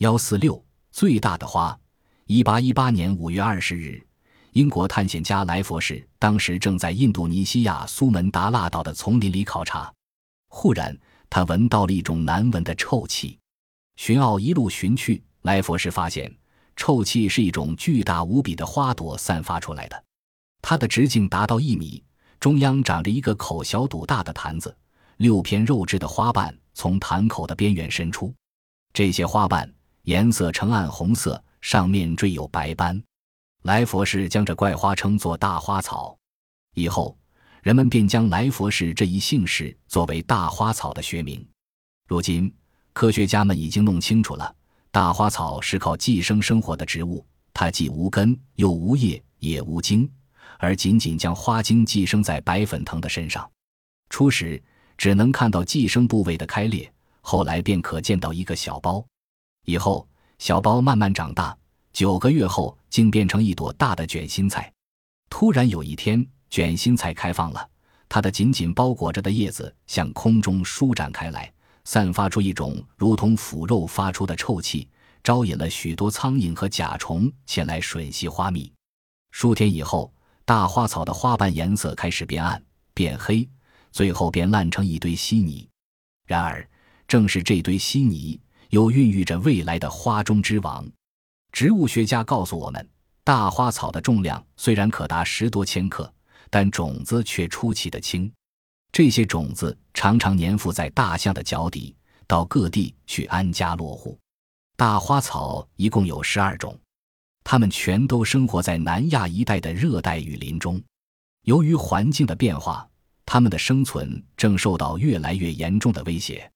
幺四六最大的花。一八一八年五月二十日，英国探险家莱佛士当时正在印度尼西亚苏门答腊岛的丛林里考察，忽然他闻到了一种难闻的臭气。寻奥一路寻去，莱佛士发现臭气是一种巨大无比的花朵散发出来的，它的直径达到一米，中央长着一个口小肚大的坛子，六片肉质的花瓣从坛口的边缘伸出，这些花瓣颜色呈暗红色。上面缀有白斑，来佛士将这怪花称作大花草。以后，人们便将来佛士这一姓氏作为大花草的学名。如今，科学家们已经弄清楚了，大花草是靠寄生生活的植物，它既无根，又无叶，也无茎，而仅仅将花茎寄生在白粉藤的身上。初时只能看到寄生部位的开裂，后来便可见到一个小包。以后。小包慢慢长大，九个月后竟变成一朵大的卷心菜。突然有一天，卷心菜开放了，它的紧紧包裹着的叶子向空中舒展开来，散发出一种如同腐肉发出的臭气，招引了许多苍蝇和甲虫前来吮吸花蜜。数天以后，大花草的花瓣颜色开始变暗、变黑，最后便烂成一堆稀泥。然而，正是这堆稀泥。又孕育着未来的花中之王。植物学家告诉我们，大花草的重量虽然可达十多千克，但种子却出奇的轻。这些种子常常粘附在大象的脚底，到各地去安家落户。大花草一共有十二种，它们全都生活在南亚一带的热带雨林中。由于环境的变化，它们的生存正受到越来越严重的威胁。